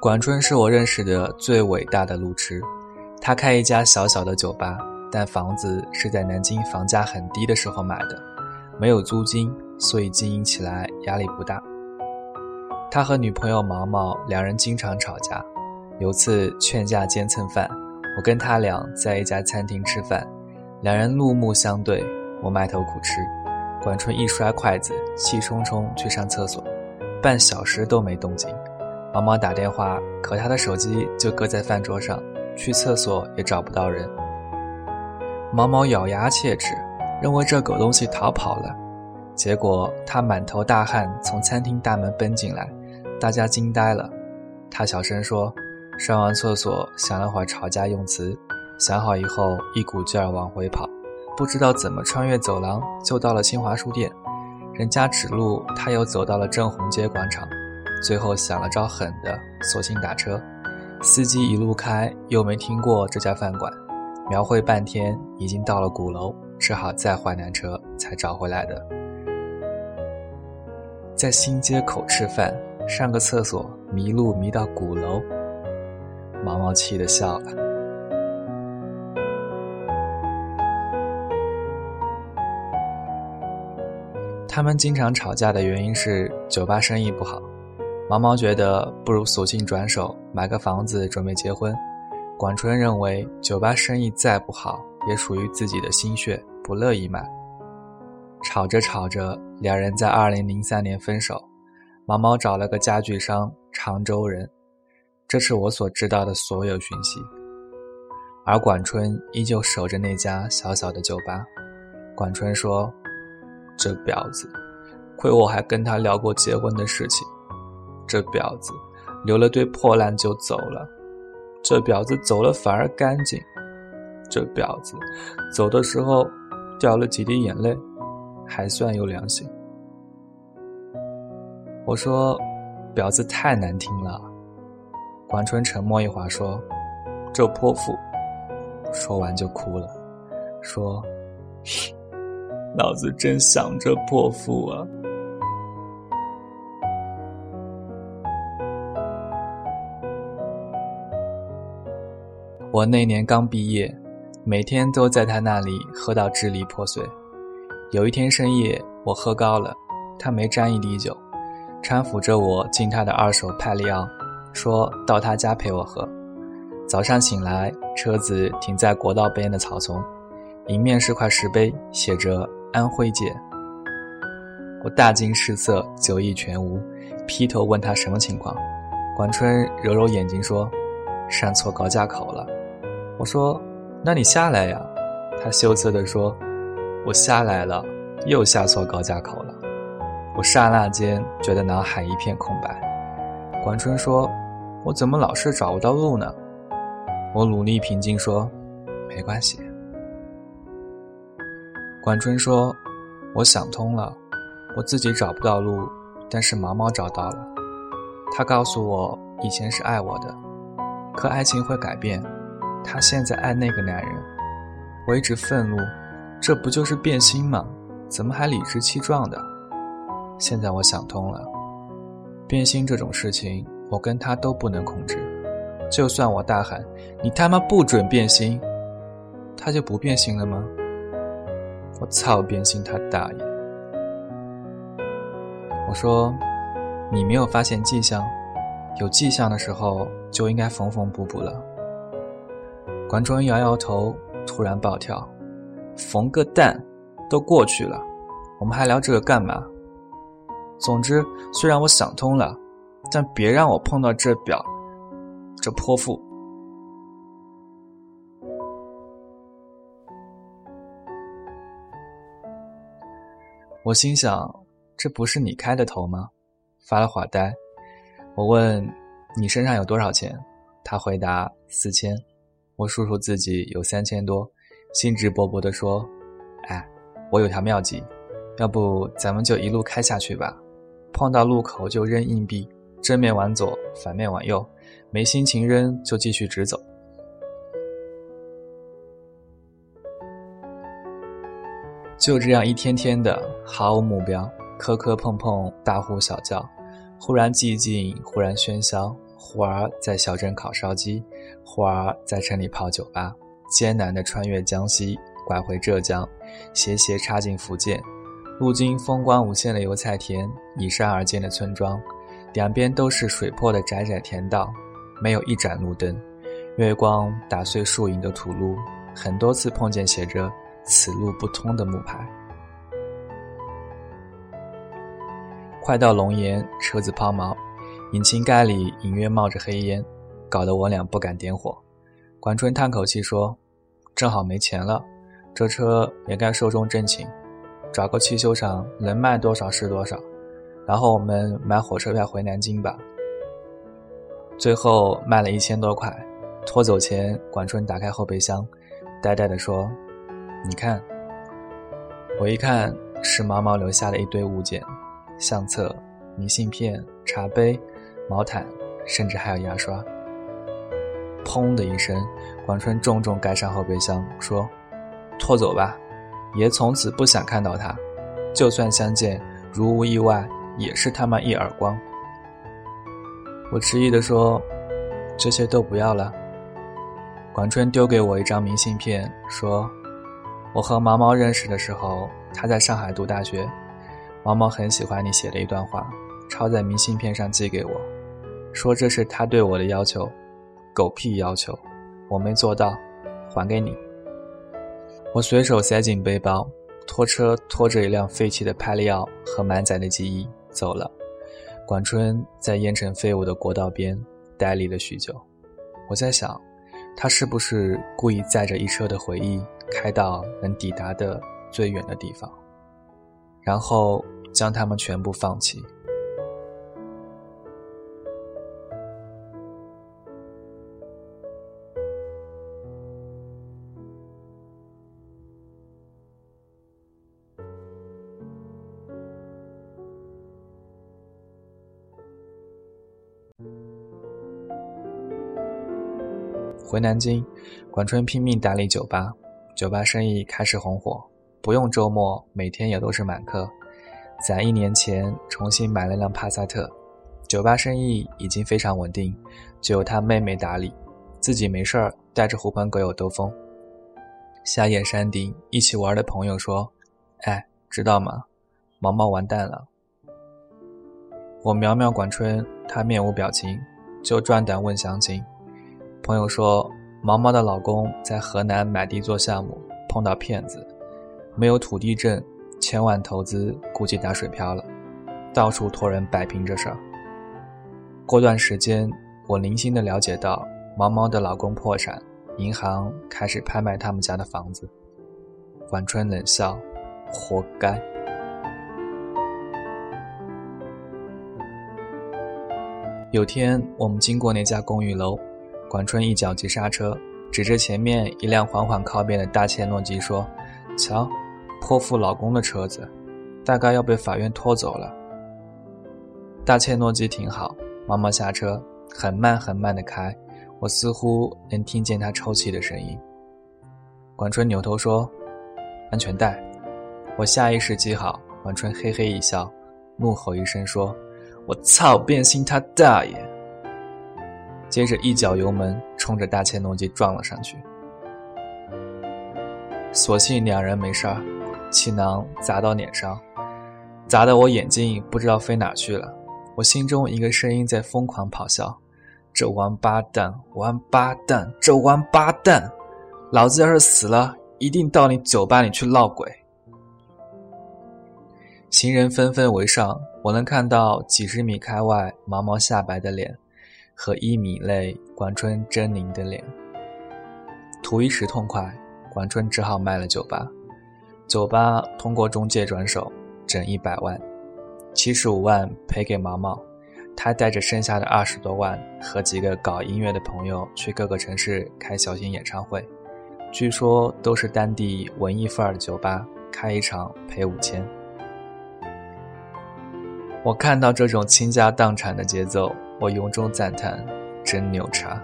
管春是我认识的最伟大的路痴，他开一家小小的酒吧，但房子是在南京房价很低的时候买的，没有租金，所以经营起来压力不大。他和女朋友毛毛两人经常吵架，有次劝架兼蹭饭，我跟他俩在一家餐厅吃饭，两人怒目相对，我埋头苦吃，管春一摔筷子，气冲冲去上厕所，半小时都没动静。毛毛打电话，可他的手机就搁在饭桌上，去厕所也找不到人。毛毛咬牙切齿，认为这狗东西逃跑了。结果他满头大汗从餐厅大门奔进来，大家惊呆了。他小声说：“上完厕所，想了会吵架用词，想好以后一股劲儿往回跑，不知道怎么穿越走廊就到了新华书店，人家指路，他又走到了正红街广场。”最后想了招狠的，索性打车。司机一路开，又没听过这家饭馆，描绘半天，已经到了鼓楼，只好再换辆车才找回来的。在新街口吃饭，上个厕所迷路迷到鼓楼，毛毛气得笑了。他们经常吵架的原因是酒吧生意不好。毛毛觉得不如索性转手买个房子准备结婚，管春认为酒吧生意再不好也属于自己的心血，不乐意买。吵着吵着，两人在二零零三年分手。毛毛找了个家具商，常州人。这是我所知道的所有讯息。而管春依旧守着那家小小的酒吧。管春说：“这婊子，亏我还跟他聊过结婚的事情。”这婊子留了堆破烂就走了，这婊子走了反而干净，这婊子走的时候掉了几滴眼泪，还算有良心。我说，婊子太难听了。管春沉默一会儿说：“这泼妇。”说完就哭了，说：“ 老子真想这泼妇啊。”我那年刚毕业，每天都在他那里喝到支离破碎。有一天深夜，我喝高了，他没沾一滴酒，搀扶着我进他的二手派利奥，说到他家陪我喝。早上醒来，车子停在国道边的草丛，迎面是块石碑，写着“安徽界”。我大惊失色，酒意全无，劈头问他什么情况。管春揉揉眼睛说：“上错高架口了。”我说：“那你下来呀。”他羞涩地说：“我下来了，又下错高架口了。”我刹那间觉得脑海一片空白。管春说：“我怎么老是找不到路呢？”我努力平静说：“没关系。”管春说：“我想通了，我自己找不到路，但是毛毛找到了。他告诉我，以前是爱我的，可爱情会改变。”他现在爱那个男人，我一直愤怒，这不就是变心吗？怎么还理直气壮的？现在我想通了，变心这种事情，我跟他都不能控制。就算我大喊“你他妈不准变心”，他就不变心了吗？我操，变心他大爷！我说，你没有发现迹象？有迹象的时候就应该缝缝补补了。管春摇摇头，突然暴跳：“缝个蛋，都过去了，我们还聊这个干嘛？总之，虽然我想通了，但别让我碰到这表，这泼妇。”我心想，这不是你开的头吗？”发了会呆。我问：“你身上有多少钱？”他回答：“四千。”我数数自己有三千多，兴致勃勃地说：“哎，我有条妙计，要不咱们就一路开下去吧。碰到路口就扔硬币，正面往左，反面往右。没心情扔，就继续直走。”就这样一天天的毫无目标，磕磕碰碰，大呼小叫，忽然寂静，忽然喧嚣，忽而在小镇烤烧鸡，忽而在城里泡酒吧，艰难地穿越江西，拐回浙江，斜斜插进福建，路经风光无限的油菜田，依山而建的村庄，两边都是水破的窄窄田道，没有一盏路灯，月光打碎树影的土路，很多次碰见写着。此路不通的木牌。快到龙岩，车子抛锚，引擎盖里隐约冒着黑烟，搞得我俩不敢点火。管春叹口气说：“正好没钱了，这车也该寿终正寝，找个汽修厂能卖多少是多少，然后我们买火车票回南京吧。”最后卖了一千多块。拖走前，管春打开后备箱，呆呆地说。你看，我一看是毛毛留下的一堆物件：相册、明信片、茶杯、毛毯，甚至还有牙刷。砰的一声，广春重重盖上后备箱，说：“拖走吧，爷从此不想看到他。就算相见，如无意外，也是他妈一耳光。”我迟疑地说：“这些都不要了。”广春丢给我一张明信片，说。我和毛毛认识的时候，他在上海读大学。毛毛很喜欢你写的一段话，抄在明信片上寄给我，说这是他对我的要求。狗屁要求，我没做到，还给你。我随手塞进背包，拖车拖着一辆废弃的派利奥和满载的记忆走了。管春在烟尘飞舞的国道边呆立了许久。我在想，他是不是故意载着一车的回忆？开到能抵达的最远的地方，然后将他们全部放弃。回南京，管春拼命打理酒吧。酒吧生意开始红火，不用周末，每天也都是满客。攒一年前，重新买了辆帕萨特，酒吧生意已经非常稳定，就由他妹妹打理，自己没事儿带着狐朋狗友兜风。下夜山顶一起玩的朋友说：“哎，知道吗？毛毛完蛋了。”我苗苗管春，他面无表情，就转胆问详情。朋友说。毛毛的老公在河南买地做项目，碰到骗子，没有土地证，千万投资估计打水漂了，到处托人摆平这事儿。过段时间，我零星的了解到毛毛的老公破产，银行开始拍卖他们家的房子。管春冷笑：“活该。”有天我们经过那家公寓楼。管春一脚急刹车，指着前面一辆缓缓靠边的大切诺基说：“瞧，泼妇老公的车子，大概要被法院拖走了。”大切诺基停好，毛毛下车，很慢很慢的开，我似乎能听见他抽泣的声音。管春扭头说：“安全带。”我下意识系好，管春嘿嘿一笑，怒吼一声说：“我操，变心他大爷！”接着一脚油门，冲着大切诺基撞了上去。所幸两人没事儿，气囊砸到脸上，砸得我眼睛不知道飞哪去了。我心中一个声音在疯狂咆哮：“这王八蛋，王八蛋，这王八蛋！老子要是死了，一定到你酒吧里去闹鬼！”行人纷纷围上，我能看到几十米开外毛毛下白的脸。和一米内管春狰狞的脸，图一时痛快，管春只好卖了酒吧。酒吧通过中介转手，整一百万。七十五万赔给毛毛，他带着剩下的二十多万和几个搞音乐的朋友去各个城市开小型演唱会，据说都是当地文艺范儿的酒吧，开一场赔五千。我看到这种倾家荡产的节奏，我由衷赞叹，真牛叉。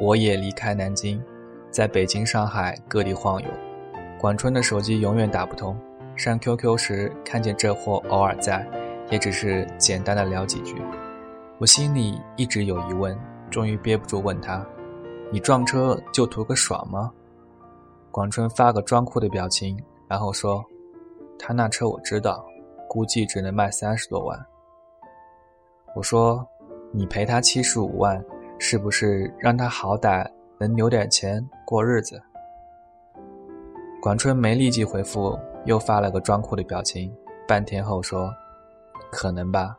我也离开南京，在北京、上海各地晃悠。管春的手机永远打不通，上 QQ 时看见这货偶尔在，也只是简单的聊几句。我心里一直有疑问，终于憋不住问他：“你撞车就图个爽吗？”广春发个装酷的表情，然后说：“他那车我知道。”估计只能卖三十多万。我说：“你赔他七十五万，是不是让他好歹能留点钱过日子？”管春没立即回复，又发了个装酷的表情。半天后说：“可能吧，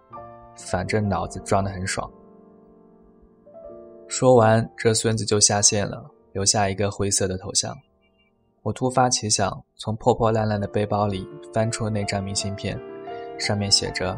反正脑子装得很爽。”说完，这孙子就下线了，留下一个灰色的头像。我突发奇想，从破破烂烂的背包里翻出那张明信片。上面写着：“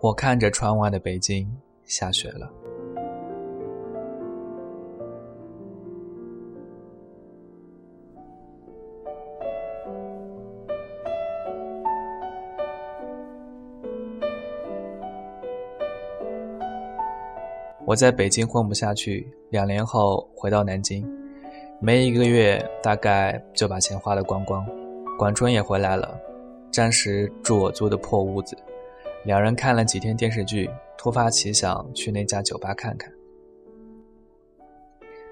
我看着窗外的北京，下雪了。我在北京混不下去，两年后回到南京，没一个月，大概就把钱花得光光。管春也回来了，暂时住我租的破屋子。两人看了几天电视剧，突发奇想去那家酒吧看看。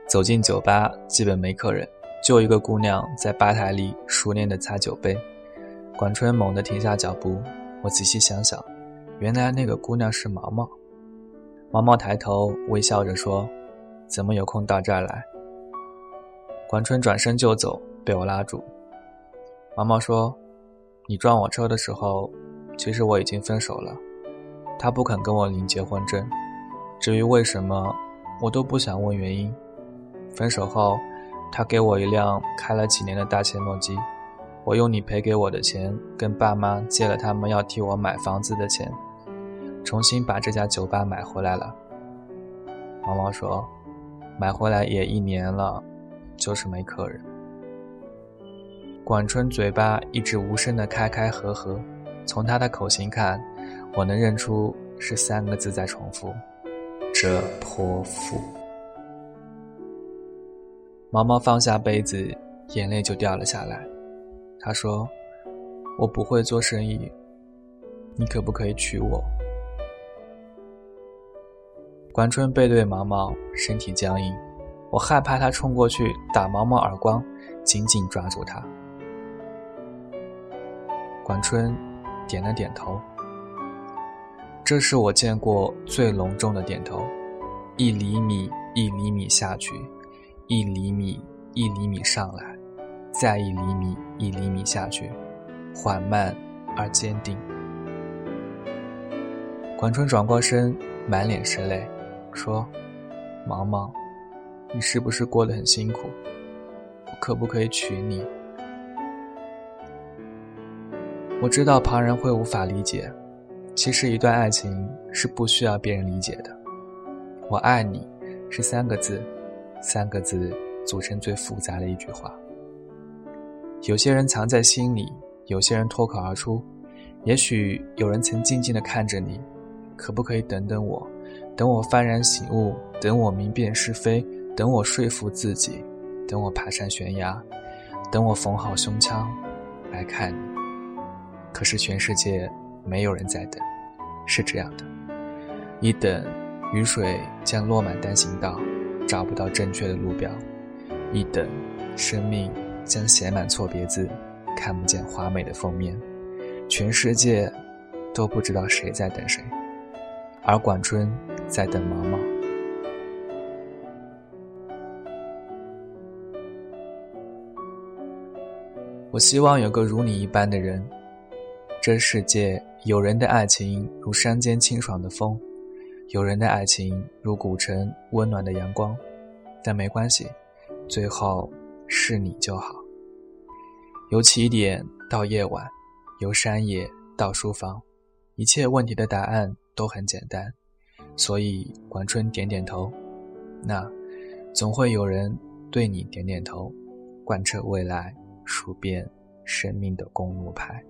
走进酒吧，基本没客人，就一个姑娘在吧台里熟练地擦酒杯。管春猛地停下脚步，我仔细想想，原来那个姑娘是毛毛。毛毛抬头微笑着说：“怎么有空到这儿来？”管春转身就走，被我拉住。毛毛说：“你撞我车的时候。”其实我已经分手了，他不肯跟我领结婚证。至于为什么，我都不想问原因。分手后，他给我一辆开了几年的大切诺基，我用你赔给我的钱跟爸妈借了他们要替我买房子的钱，重新把这家酒吧买回来了。毛毛说：“买回来也一年了，就是没客人。”管春嘴巴一直无声的开开合合。从他的口型看，我能认出是三个字在重复：“这泼妇。”毛毛放下杯子，眼泪就掉了下来。他说：“我不会做生意，你可不可以娶我？”管春背对毛毛，身体僵硬，我害怕他冲过去打毛毛耳光，紧紧抓住他。管春。点了点头，这是我见过最隆重的点头。一厘米一厘米下去，一厘米一厘米上来，再一厘米一厘米下去，缓慢而坚定。管春转过身，满脸是泪，说：“毛毛，你是不是过得很辛苦？我可不可以娶你？”我知道旁人会无法理解，其实一段爱情是不需要别人理解的。我爱你，是三个字，三个字组成最复杂的一句话。有些人藏在心里，有些人脱口而出。也许有人曾静静地看着你，可不可以等等我？等我幡然醒悟，等我明辨是非，等我说服自己，等我爬上悬崖，等我缝好胸腔，来看你。可是全世界没有人在等，是这样的：一等，雨水将落满单行道，找不到正确的路标；一等，生命将写满错别字，看不见华美的封面。全世界都不知道谁在等谁，而管春在等毛毛。我希望有个如你一般的人。这世界有人的爱情如山间清爽的风，有人的爱情如古城温暖的阳光，但没关系，最后是你就好。由起点到夜晚，由山野到书房，一切问题的答案都很简单，所以管春点点头。那总会有人对你点点头，贯彻未来，数遍生命的公路牌。